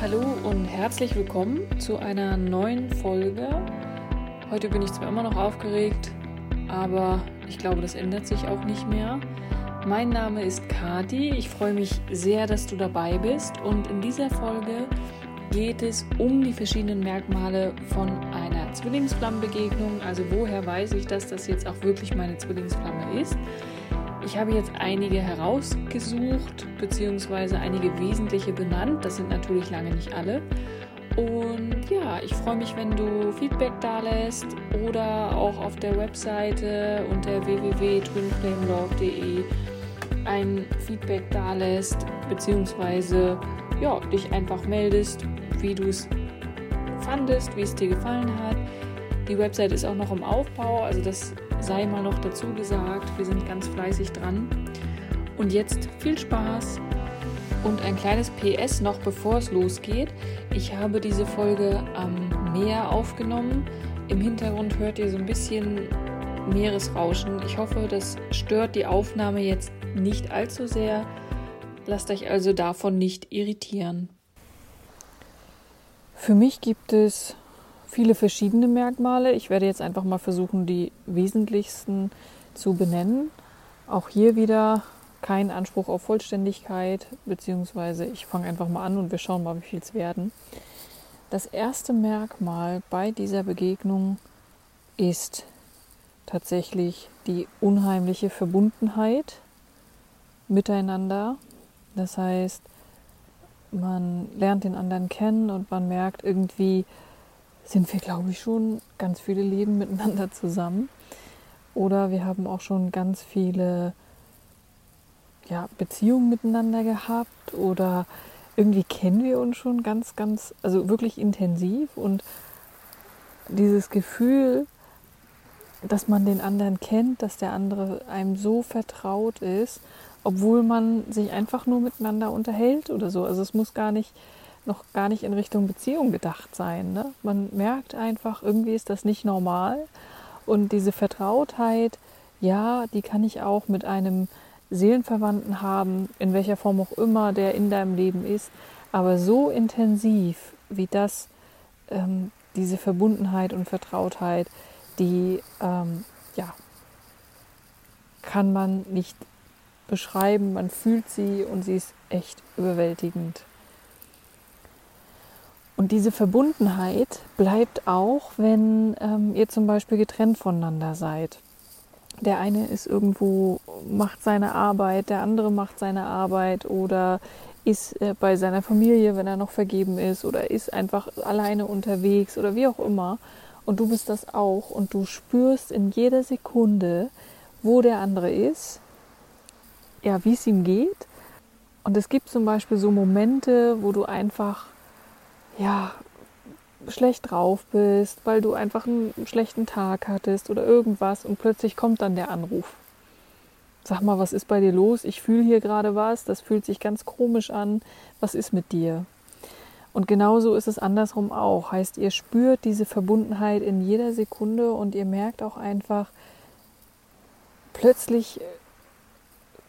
Hallo und herzlich willkommen zu einer neuen Folge. Heute bin ich zwar immer noch aufgeregt, aber ich glaube, das ändert sich auch nicht mehr. Mein Name ist Kati. Ich freue mich sehr, dass du dabei bist und in dieser Folge geht es um die verschiedenen Merkmale von einer Zwillingsflammenbegegnung. Also woher weiß ich, dass das jetzt auch wirklich meine Zwillingsflamme ist? Ich habe jetzt einige herausgesucht, beziehungsweise einige wesentliche benannt. Das sind natürlich lange nicht alle. Und ja, ich freue mich, wenn du Feedback da lässt oder auch auf der Webseite unter www.twinflamelove.de ein Feedback da lässt, beziehungsweise ja, dich einfach meldest, wie du es fandest, wie es dir gefallen hat. Die Website ist auch noch im Aufbau, also das sei mal noch dazu gesagt. Wir sind ganz fleißig dran. Und jetzt viel Spaß und ein kleines PS noch bevor es losgeht. Ich habe diese Folge am Meer aufgenommen. Im Hintergrund hört ihr so ein bisschen Meeresrauschen. Ich hoffe, das stört die Aufnahme jetzt nicht allzu sehr. Lasst euch also davon nicht irritieren. Für mich gibt es viele verschiedene Merkmale. Ich werde jetzt einfach mal versuchen, die wesentlichsten zu benennen. Auch hier wieder kein Anspruch auf Vollständigkeit, beziehungsweise ich fange einfach mal an und wir schauen mal, wie viel es werden. Das erste Merkmal bei dieser Begegnung ist tatsächlich die unheimliche Verbundenheit miteinander. Das heißt, man lernt den anderen kennen und man merkt irgendwie, sind wir, glaube ich, schon ganz viele Leben miteinander zusammen. Oder wir haben auch schon ganz viele ja, Beziehungen miteinander gehabt oder irgendwie kennen wir uns schon ganz, ganz, also wirklich intensiv und dieses Gefühl, dass man den anderen kennt, dass der andere einem so vertraut ist, obwohl man sich einfach nur miteinander unterhält oder so. Also es muss gar nicht noch gar nicht in Richtung Beziehung gedacht sein. Ne? Man merkt einfach, irgendwie ist das nicht normal. Und diese Vertrautheit, ja, die kann ich auch mit einem Seelenverwandten haben, in welcher Form auch immer der in deinem Leben ist. Aber so intensiv wie das, ähm, diese Verbundenheit und Vertrautheit, die, ähm, ja, kann man nicht beschreiben. Man fühlt sie und sie ist echt überwältigend. Und diese Verbundenheit bleibt auch, wenn ähm, ihr zum Beispiel getrennt voneinander seid. Der eine ist irgendwo, macht seine Arbeit, der andere macht seine Arbeit oder ist äh, bei seiner Familie, wenn er noch vergeben ist oder ist einfach alleine unterwegs oder wie auch immer. Und du bist das auch und du spürst in jeder Sekunde, wo der andere ist, ja, wie es ihm geht. Und es gibt zum Beispiel so Momente, wo du einfach ja, schlecht drauf bist, weil du einfach einen schlechten Tag hattest oder irgendwas und plötzlich kommt dann der Anruf. Sag mal, was ist bei dir los? Ich fühle hier gerade was, das fühlt sich ganz komisch an. Was ist mit dir? Und genauso ist es andersrum auch. Heißt, ihr spürt diese Verbundenheit in jeder Sekunde und ihr merkt auch einfach, plötzlich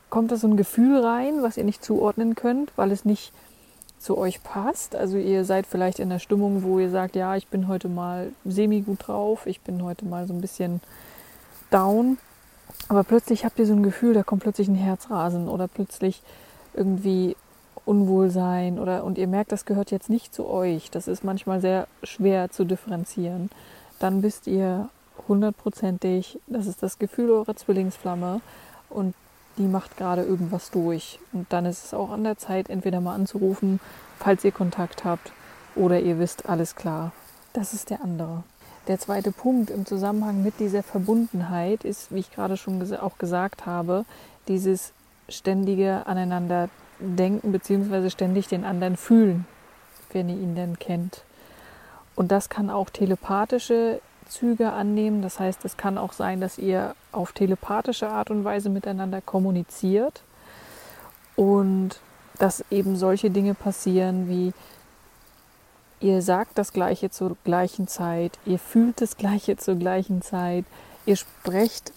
kommt da so ein Gefühl rein, was ihr nicht zuordnen könnt, weil es nicht zu euch passt. Also ihr seid vielleicht in der Stimmung, wo ihr sagt, ja, ich bin heute mal semi gut drauf, ich bin heute mal so ein bisschen down. Aber plötzlich habt ihr so ein Gefühl, da kommt plötzlich ein Herzrasen oder plötzlich irgendwie Unwohlsein oder und ihr merkt, das gehört jetzt nicht zu euch. Das ist manchmal sehr schwer zu differenzieren. Dann wisst ihr hundertprozentig, das ist das Gefühl eurer Zwillingsflamme und die macht gerade irgendwas durch. Und dann ist es auch an der Zeit, entweder mal anzurufen, falls ihr Kontakt habt, oder ihr wisst, alles klar. Das ist der andere. Der zweite Punkt im Zusammenhang mit dieser Verbundenheit ist, wie ich gerade schon auch gesagt habe, dieses ständige aneinander denken bzw. ständig den anderen fühlen, wenn ihr ihn denn kennt. Und das kann auch telepathische Züge annehmen. Das heißt, es kann auch sein, dass ihr auf telepathische Art und Weise miteinander kommuniziert und dass eben solche Dinge passieren wie ihr sagt das Gleiche zur gleichen Zeit, ihr fühlt das Gleiche zur gleichen Zeit, ihr sprecht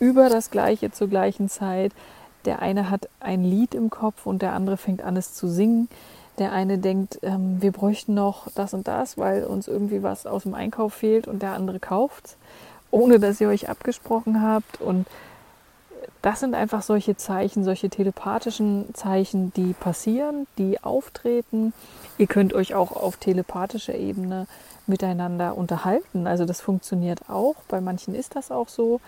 über das Gleiche zur gleichen Zeit. Der eine hat ein Lied im Kopf und der andere fängt an es zu singen. Der eine denkt, ähm, wir bräuchten noch das und das, weil uns irgendwie was aus dem Einkauf fehlt und der andere kauft ohne dass ihr euch abgesprochen habt. Und das sind einfach solche Zeichen, solche telepathischen Zeichen, die passieren, die auftreten. Ihr könnt euch auch auf telepathischer Ebene miteinander unterhalten. Also das funktioniert auch. Bei manchen ist das auch so.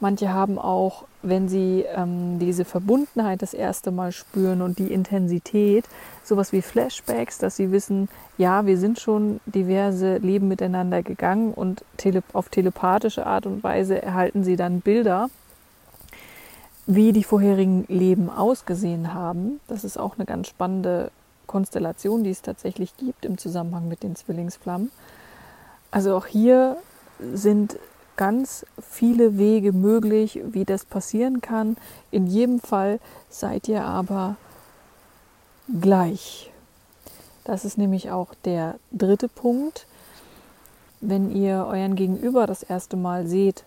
Manche haben auch, wenn sie ähm, diese Verbundenheit das erste Mal spüren und die Intensität, sowas wie Flashbacks, dass sie wissen, ja, wir sind schon diverse Leben miteinander gegangen und tele auf telepathische Art und Weise erhalten sie dann Bilder, wie die vorherigen Leben ausgesehen haben. Das ist auch eine ganz spannende Konstellation, die es tatsächlich gibt im Zusammenhang mit den Zwillingsflammen. Also auch hier sind ganz viele Wege möglich, wie das passieren kann. In jedem Fall seid ihr aber gleich. Das ist nämlich auch der dritte Punkt. Wenn ihr euren Gegenüber das erste Mal seht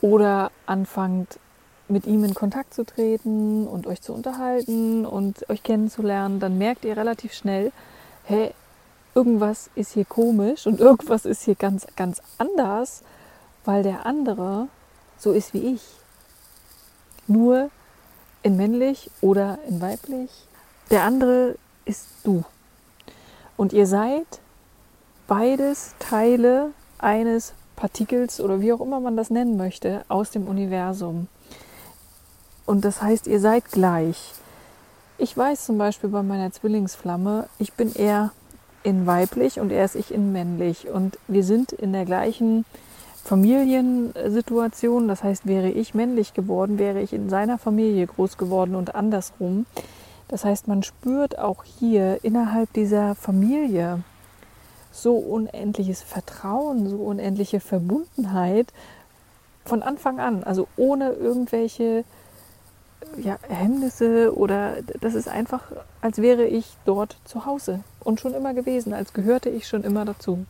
oder anfangt mit ihm in Kontakt zu treten und euch zu unterhalten und euch kennenzulernen, dann merkt ihr relativ schnell, hey, irgendwas ist hier komisch und irgendwas ist hier ganz, ganz anders weil der andere so ist wie ich. Nur in männlich oder in weiblich. Der andere ist du. Und ihr seid beides Teile eines Partikels oder wie auch immer man das nennen möchte, aus dem Universum. Und das heißt, ihr seid gleich. Ich weiß zum Beispiel bei meiner Zwillingsflamme, ich bin eher in weiblich und er ist ich in männlich. Und wir sind in der gleichen Familiensituation. Das heißt, wäre ich männlich geworden, wäre ich in seiner Familie groß geworden und andersrum. Das heißt, man spürt auch hier innerhalb dieser Familie so unendliches Vertrauen, so unendliche Verbundenheit von Anfang an. Also ohne irgendwelche ja, Hemmnisse oder das ist einfach, als wäre ich dort zu Hause und schon immer gewesen, als gehörte ich schon immer dazu.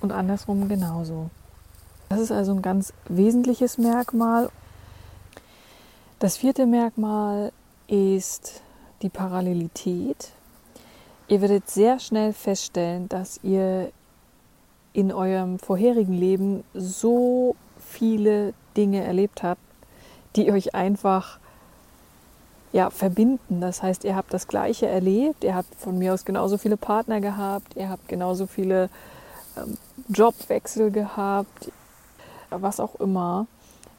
Und andersrum genauso. Das ist also ein ganz wesentliches Merkmal. Das vierte Merkmal ist die Parallelität. Ihr werdet sehr schnell feststellen, dass ihr in eurem vorherigen Leben so viele Dinge erlebt habt, die euch einfach ja, verbinden. Das heißt, ihr habt das Gleiche erlebt, ihr habt von mir aus genauso viele Partner gehabt, ihr habt genauso viele ähm, Jobwechsel gehabt, was auch immer.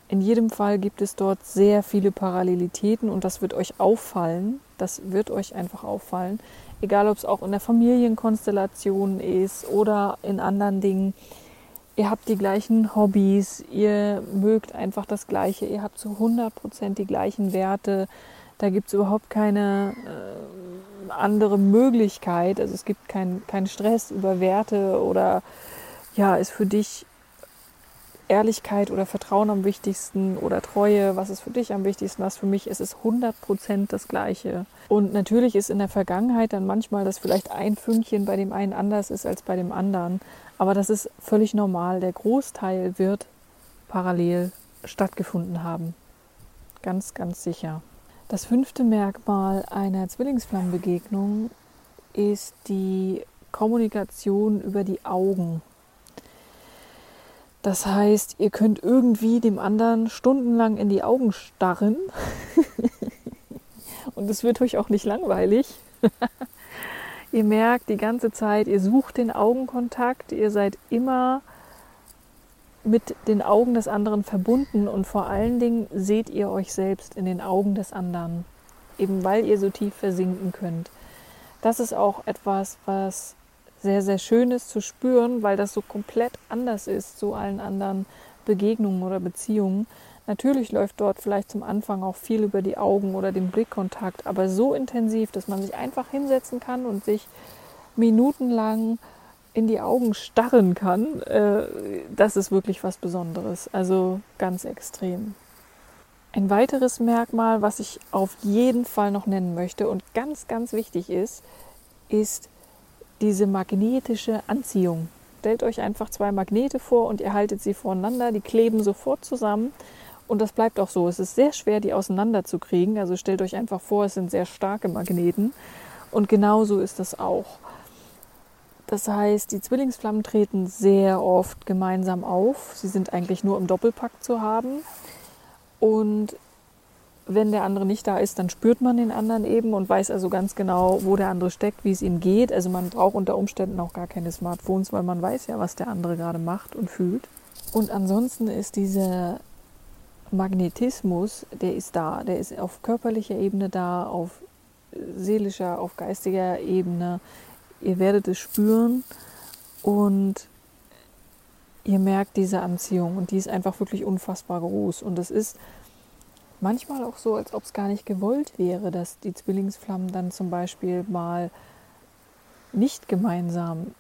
In jedem Fall gibt es dort sehr viele Parallelitäten und das wird euch auffallen. Das wird euch einfach auffallen. Egal, ob es auch in der Familienkonstellation ist oder in anderen Dingen. Ihr habt die gleichen Hobbys, ihr mögt einfach das Gleiche, ihr habt zu 100% die gleichen Werte. Da gibt es überhaupt keine äh, andere Möglichkeit. Also es gibt keinen kein Stress über Werte oder ja, ist für dich Ehrlichkeit oder Vertrauen am wichtigsten oder Treue, was ist für dich am wichtigsten, was für mich ist, ist 100% das Gleiche. Und natürlich ist in der Vergangenheit dann manchmal, dass vielleicht ein Fünkchen bei dem einen anders ist als bei dem anderen. Aber das ist völlig normal. Der Großteil wird parallel stattgefunden haben. Ganz, ganz sicher. Das fünfte Merkmal einer Zwillingsflammenbegegnung ist die Kommunikation über die Augen. Das heißt, ihr könnt irgendwie dem anderen stundenlang in die Augen starren und es wird euch auch nicht langweilig. ihr merkt die ganze Zeit, ihr sucht den Augenkontakt, ihr seid immer mit den Augen des anderen verbunden und vor allen Dingen seht ihr euch selbst in den Augen des anderen, eben weil ihr so tief versinken könnt. Das ist auch etwas, was sehr, sehr schön ist zu spüren, weil das so komplett anders ist zu allen anderen Begegnungen oder Beziehungen. Natürlich läuft dort vielleicht zum Anfang auch viel über die Augen oder den Blickkontakt, aber so intensiv, dass man sich einfach hinsetzen kann und sich minutenlang in die Augen starren kann, äh, das ist wirklich was Besonderes. Also ganz extrem. Ein weiteres Merkmal, was ich auf jeden Fall noch nennen möchte und ganz, ganz wichtig ist, ist diese magnetische Anziehung. Stellt euch einfach zwei Magnete vor und ihr haltet sie voreinander, die kleben sofort zusammen und das bleibt auch so. Es ist sehr schwer, die auseinanderzukriegen. Also stellt euch einfach vor, es sind sehr starke Magneten Und genauso ist das auch. Das heißt, die Zwillingsflammen treten sehr oft gemeinsam auf. Sie sind eigentlich nur im Doppelpack zu haben. Und wenn der andere nicht da ist, dann spürt man den anderen eben und weiß also ganz genau, wo der andere steckt, wie es ihm geht. Also man braucht unter Umständen auch gar keine Smartphones, weil man weiß ja, was der andere gerade macht und fühlt. Und ansonsten ist dieser Magnetismus, der ist da, der ist auf körperlicher Ebene da, auf seelischer, auf geistiger Ebene. Ihr werdet es spüren und ihr merkt diese Anziehung und die ist einfach wirklich unfassbar groß. Und es ist manchmal auch so, als ob es gar nicht gewollt wäre, dass die Zwillingsflammen dann zum Beispiel mal nicht gemeinsam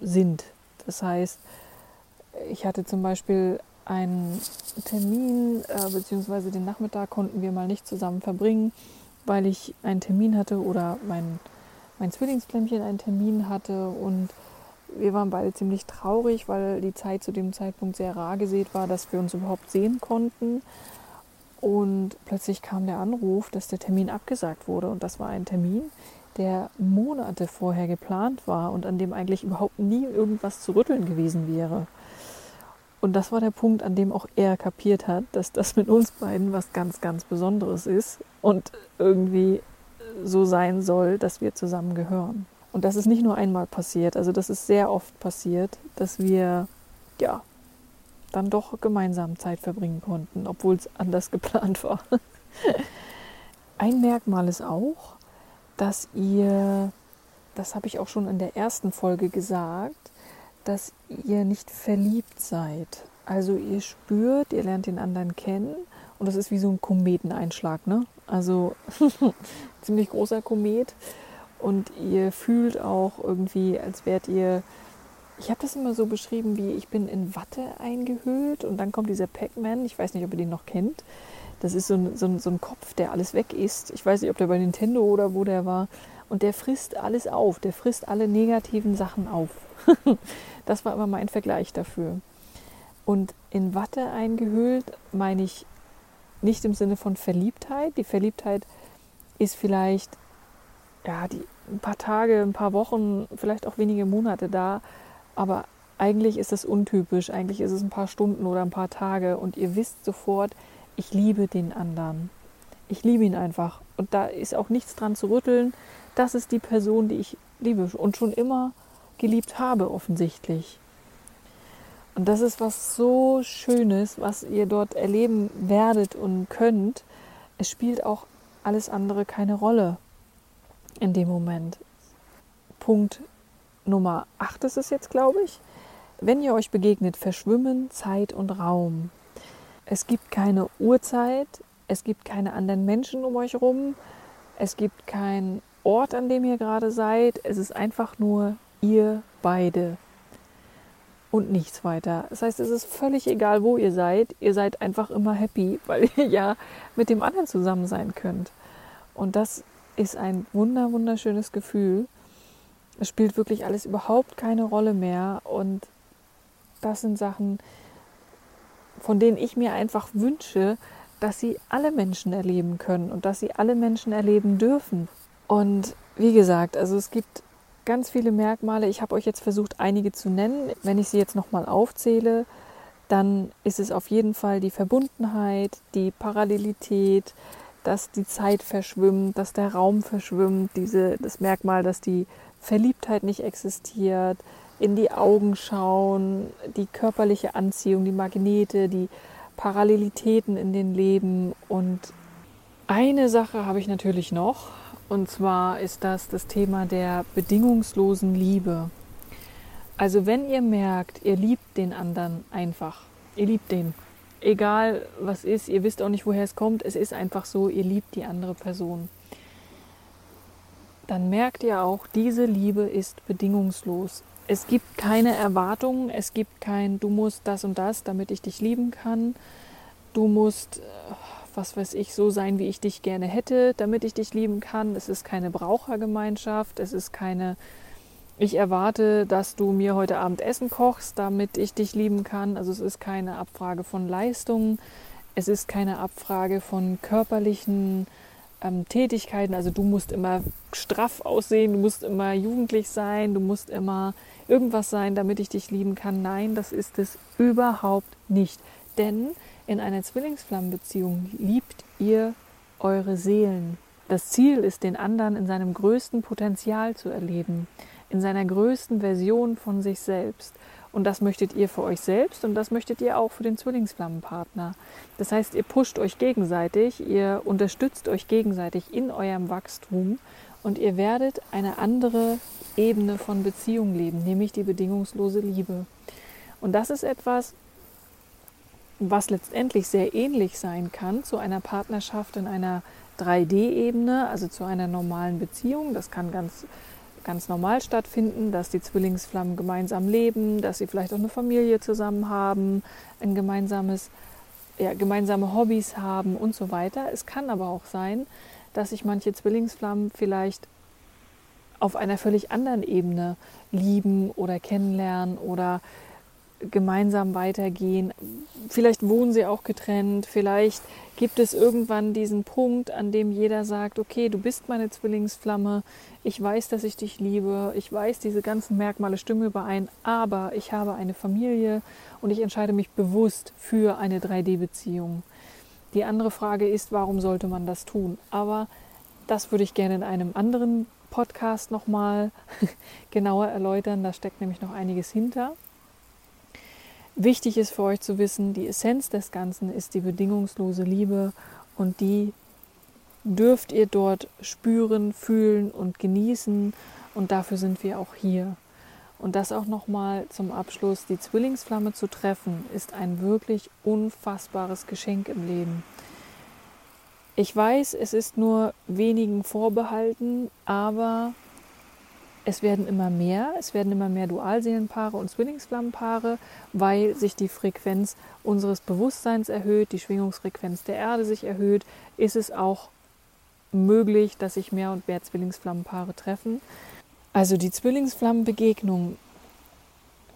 sind. Das heißt, ich hatte zum Beispiel einen Termin, äh, beziehungsweise den Nachmittag konnten wir mal nicht zusammen verbringen, weil ich einen Termin hatte oder mein, mein Zwillingsflämmchen einen Termin hatte und wir waren beide ziemlich traurig, weil die Zeit zu dem Zeitpunkt sehr rar gesät war, dass wir uns überhaupt sehen konnten. Und plötzlich kam der Anruf, dass der Termin abgesagt wurde. Und das war ein Termin, der Monate vorher geplant war und an dem eigentlich überhaupt nie irgendwas zu rütteln gewesen wäre. Und das war der Punkt, an dem auch er kapiert hat, dass das mit uns beiden was ganz, ganz Besonderes ist und irgendwie so sein soll, dass wir zusammen gehören. Und das ist nicht nur einmal passiert, also das ist sehr oft passiert, dass wir ja dann doch gemeinsam Zeit verbringen konnten, obwohl es anders geplant war. Ein Merkmal ist auch, dass ihr, das habe ich auch schon in der ersten Folge gesagt, dass ihr nicht verliebt seid. Also ihr spürt, ihr lernt den anderen kennen und das ist wie so ein Kometeneinschlag, ne? Also ziemlich großer Komet und ihr fühlt auch irgendwie, als wärt ihr ich habe das immer so beschrieben, wie ich bin in Watte eingehüllt und dann kommt dieser Pac-Man, ich weiß nicht, ob ihr den noch kennt. Das ist so ein, so, ein, so ein Kopf, der alles weg isst. Ich weiß nicht, ob der bei Nintendo oder wo der war. Und der frisst alles auf, der frisst alle negativen Sachen auf. das war immer mein Vergleich dafür. Und in Watte eingehüllt meine ich nicht im Sinne von Verliebtheit. Die Verliebtheit ist vielleicht ja, die, ein paar Tage, ein paar Wochen, vielleicht auch wenige Monate da, aber eigentlich ist es untypisch. Eigentlich ist es ein paar Stunden oder ein paar Tage und ihr wisst sofort, ich liebe den anderen. Ich liebe ihn einfach. Und da ist auch nichts dran zu rütteln. Das ist die Person, die ich liebe und schon immer geliebt habe, offensichtlich. Und das ist was so Schönes, was ihr dort erleben werdet und könnt. Es spielt auch alles andere keine Rolle in dem Moment. Punkt Nummer 8 ist es jetzt, glaube ich. Wenn ihr euch begegnet, verschwimmen Zeit und Raum. Es gibt keine Uhrzeit, es gibt keine anderen Menschen um euch herum, es gibt keinen Ort, an dem ihr gerade seid. Es ist einfach nur ihr beide und nichts weiter. Das heißt, es ist völlig egal, wo ihr seid. Ihr seid einfach immer happy, weil ihr ja mit dem anderen zusammen sein könnt. Und das ist ein wunder, wunderschönes Gefühl. Es spielt wirklich alles überhaupt keine Rolle mehr. Und das sind Sachen, von denen ich mir einfach wünsche, dass sie alle Menschen erleben können und dass sie alle Menschen erleben dürfen. Und wie gesagt, also es gibt ganz viele Merkmale. Ich habe euch jetzt versucht, einige zu nennen. Wenn ich sie jetzt nochmal aufzähle, dann ist es auf jeden Fall die Verbundenheit, die Parallelität, dass die Zeit verschwimmt, dass der Raum verschwimmt, diese, das Merkmal, dass die Verliebtheit nicht existiert, in die Augen schauen, die körperliche Anziehung, die Magnete, die Parallelitäten in den Leben. Und eine Sache habe ich natürlich noch, und zwar ist das das Thema der bedingungslosen Liebe. Also wenn ihr merkt, ihr liebt den anderen einfach, ihr liebt den, egal was ist, ihr wisst auch nicht, woher es kommt, es ist einfach so, ihr liebt die andere Person dann merkt ihr auch, diese Liebe ist bedingungslos. Es gibt keine Erwartungen, es gibt kein, du musst das und das, damit ich dich lieben kann. Du musst, äh, was weiß ich, so sein, wie ich dich gerne hätte, damit ich dich lieben kann. Es ist keine Brauchergemeinschaft, es ist keine, ich erwarte, dass du mir heute Abend Essen kochst, damit ich dich lieben kann. Also es ist keine Abfrage von Leistungen, es ist keine Abfrage von körperlichen ähm, Tätigkeiten. Also du musst immer straff aussehen, du musst immer jugendlich sein, du musst immer irgendwas sein, damit ich dich lieben kann. Nein, das ist es überhaupt nicht. Denn in einer Zwillingsflammenbeziehung liebt ihr eure Seelen. Das Ziel ist, den anderen in seinem größten Potenzial zu erleben, in seiner größten Version von sich selbst. Und das möchtet ihr für euch selbst und das möchtet ihr auch für den Zwillingsflammenpartner. Das heißt, ihr pusht euch gegenseitig, ihr unterstützt euch gegenseitig in eurem Wachstum und ihr werdet eine andere Ebene von Beziehung leben, nämlich die bedingungslose Liebe. Und das ist etwas, was letztendlich sehr ähnlich sein kann zu einer Partnerschaft in einer 3D-Ebene, also zu einer normalen Beziehung. Das kann ganz ganz normal stattfinden, dass die Zwillingsflammen gemeinsam leben, dass sie vielleicht auch eine Familie zusammen haben, ein gemeinsames, ja, gemeinsame Hobbys haben und so weiter. Es kann aber auch sein, dass sich manche Zwillingsflammen vielleicht auf einer völlig anderen Ebene lieben oder kennenlernen oder gemeinsam weitergehen. Vielleicht wohnen sie auch getrennt, vielleicht gibt es irgendwann diesen Punkt, an dem jeder sagt, okay, du bist meine Zwillingsflamme, ich weiß, dass ich dich liebe, ich weiß, diese ganzen Merkmale stimmen überein, aber ich habe eine Familie und ich entscheide mich bewusst für eine 3D-Beziehung. Die andere Frage ist, warum sollte man das tun? Aber das würde ich gerne in einem anderen Podcast nochmal genauer erläutern. Da steckt nämlich noch einiges hinter. Wichtig ist für euch zu wissen, die Essenz des Ganzen ist die bedingungslose Liebe und die dürft ihr dort spüren, fühlen und genießen und dafür sind wir auch hier. Und das auch nochmal zum Abschluss, die Zwillingsflamme zu treffen, ist ein wirklich unfassbares Geschenk im Leben. Ich weiß, es ist nur wenigen vorbehalten, aber es werden immer mehr, es werden immer mehr Dualseelenpaare und Zwillingsflammenpaare, weil sich die Frequenz unseres Bewusstseins erhöht, die Schwingungsfrequenz der Erde sich erhöht, ist es auch möglich, dass sich mehr und mehr Zwillingsflammenpaare treffen. Also die Zwillingsflammenbegegnung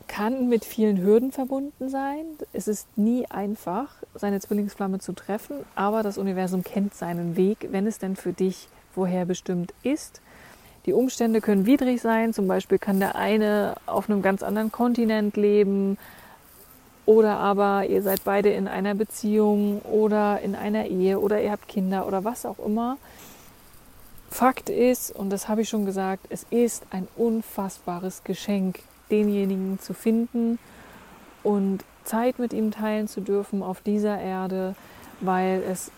kann mit vielen Hürden verbunden sein. Es ist nie einfach, seine Zwillingsflamme zu treffen, aber das Universum kennt seinen Weg, wenn es denn für dich vorherbestimmt ist. Die Umstände können widrig sein, zum Beispiel kann der eine auf einem ganz anderen Kontinent leben oder aber ihr seid beide in einer Beziehung oder in einer Ehe oder ihr habt Kinder oder was auch immer. Fakt ist, und das habe ich schon gesagt, es ist ein unfassbares Geschenk, denjenigen zu finden und Zeit mit ihm teilen zu dürfen auf dieser Erde, weil es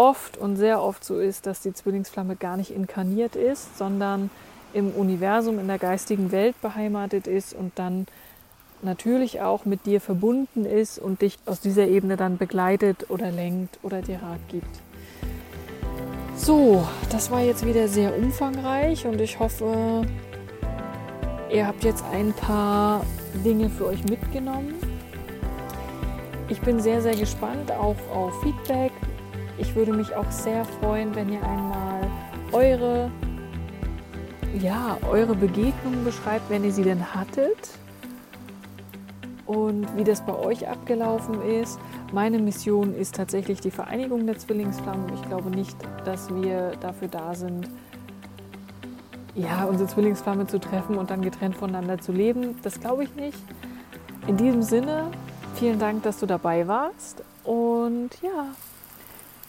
oft und sehr oft so ist, dass die Zwillingsflamme gar nicht inkarniert ist, sondern im Universum, in der geistigen Welt beheimatet ist und dann natürlich auch mit dir verbunden ist und dich aus dieser Ebene dann begleitet oder lenkt oder dir Rat gibt. So, das war jetzt wieder sehr umfangreich und ich hoffe, ihr habt jetzt ein paar Dinge für euch mitgenommen. Ich bin sehr, sehr gespannt auch auf Feedback, ich würde mich auch sehr freuen, wenn ihr einmal eure, ja, eure Begegnungen beschreibt, wenn ihr sie denn hattet und wie das bei euch abgelaufen ist. Meine Mission ist tatsächlich die Vereinigung der Zwillingsflammen. Ich glaube nicht, dass wir dafür da sind, ja, unsere Zwillingsflamme zu treffen und dann getrennt voneinander zu leben. Das glaube ich nicht. In diesem Sinne, vielen Dank, dass du dabei warst und ja,